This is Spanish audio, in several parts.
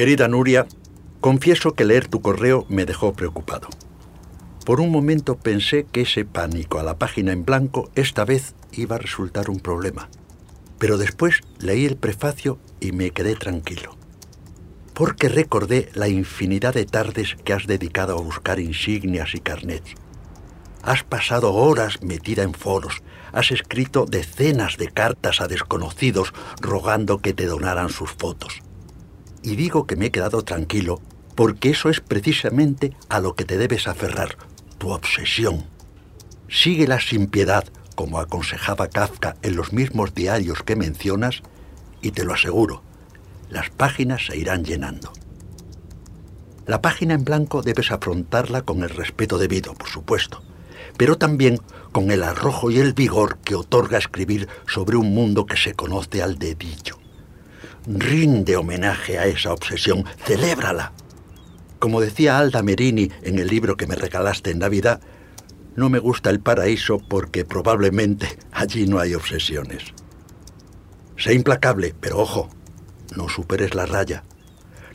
Querida Nuria, confieso que leer tu correo me dejó preocupado. Por un momento pensé que ese pánico a la página en blanco esta vez iba a resultar un problema. Pero después leí el prefacio y me quedé tranquilo. Porque recordé la infinidad de tardes que has dedicado a buscar insignias y carnets. Has pasado horas metida en foros, has escrito decenas de cartas a desconocidos rogando que te donaran sus fotos. Y digo que me he quedado tranquilo porque eso es precisamente a lo que te debes aferrar, tu obsesión. Síguela sin piedad, como aconsejaba Kafka en los mismos diarios que mencionas, y te lo aseguro, las páginas se irán llenando. La página en blanco debes afrontarla con el respeto debido, por supuesto, pero también con el arrojo y el vigor que otorga escribir sobre un mundo que se conoce al dedillo. Rinde homenaje a esa obsesión, celébrala. Como decía Alda Merini en el libro que me regalaste en Navidad, no me gusta el paraíso porque probablemente allí no hay obsesiones. Sé implacable, pero ojo, no superes la raya.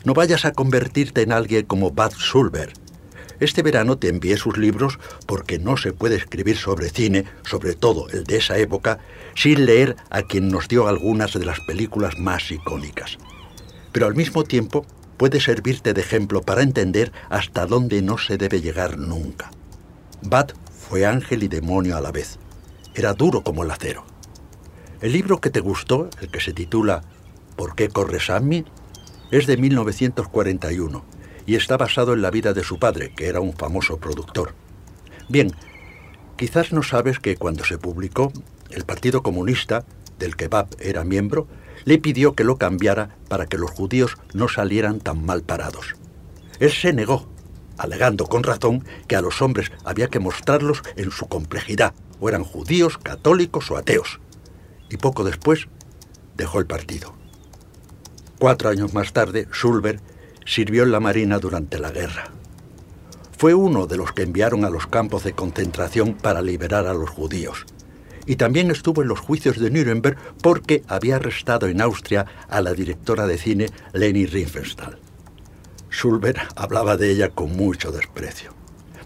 No vayas a convertirte en alguien como Bad Sulver. Este verano te envié sus libros porque no se puede escribir sobre cine, sobre todo el de esa época, sin leer a quien nos dio algunas de las películas más icónicas. Pero al mismo tiempo puede servirte de ejemplo para entender hasta dónde no se debe llegar nunca. Bad fue ángel y demonio a la vez. Era duro como el acero. El libro que te gustó, el que se titula ¿Por qué corre Sammy? es de 1941 y está basado en la vida de su padre, que era un famoso productor. Bien, quizás no sabes que cuando se publicó, el Partido Comunista, del que Bab era miembro, le pidió que lo cambiara para que los judíos no salieran tan mal parados. Él se negó, alegando con razón que a los hombres había que mostrarlos en su complejidad, o eran judíos, católicos o ateos. Y poco después dejó el partido. Cuatro años más tarde, Schulberg sirvió en la Marina durante la guerra. Fue uno de los que enviaron a los campos de concentración para liberar a los judíos y también estuvo en los juicios de Nuremberg porque había arrestado en Austria a la directora de cine Leni Riefenstahl. Schulberg hablaba de ella con mucho desprecio.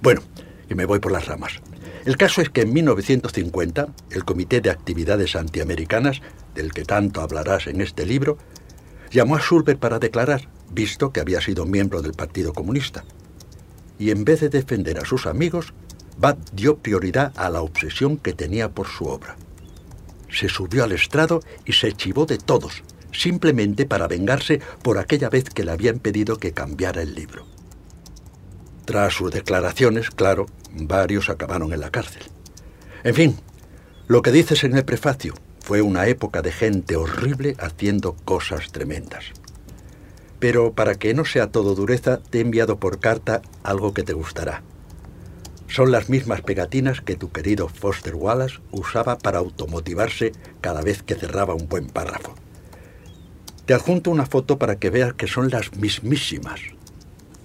Bueno, y me voy por las ramas. El caso es que en 1950 el Comité de Actividades Antiamericanas, del que tanto hablarás en este libro, llamó a Schulberg para declarar, visto que había sido miembro del Partido Comunista. Y en vez de defender a sus amigos, Bad dio prioridad a la obsesión que tenía por su obra. Se subió al estrado y se chivó de todos, simplemente para vengarse por aquella vez que le habían pedido que cambiara el libro. Tras sus declaraciones, claro, varios acabaron en la cárcel. En fin, lo que dices en el prefacio fue una época de gente horrible haciendo cosas tremendas. Pero para que no sea todo dureza, te he enviado por carta algo que te gustará. Son las mismas pegatinas que tu querido Foster Wallace usaba para automotivarse cada vez que cerraba un buen párrafo. Te adjunto una foto para que veas que son las mismísimas.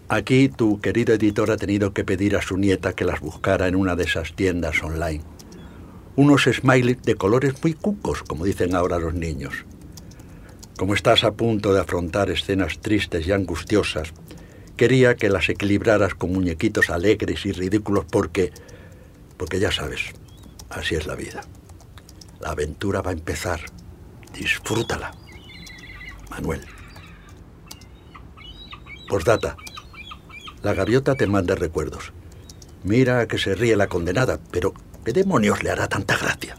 Aquí tu querido editor ha tenido que pedir a su nieta que las buscara en una de esas tiendas online. Unos smileys de colores muy cucos, como dicen ahora los niños. Como estás a punto de afrontar escenas tristes y angustiosas, Quería que las equilibraras con muñequitos alegres y ridículos porque, porque ya sabes, así es la vida. La aventura va a empezar. Disfrútala. Manuel. Postdata. La gaviota te manda recuerdos. Mira que se ríe la condenada, pero ¿qué demonios le hará tanta gracia?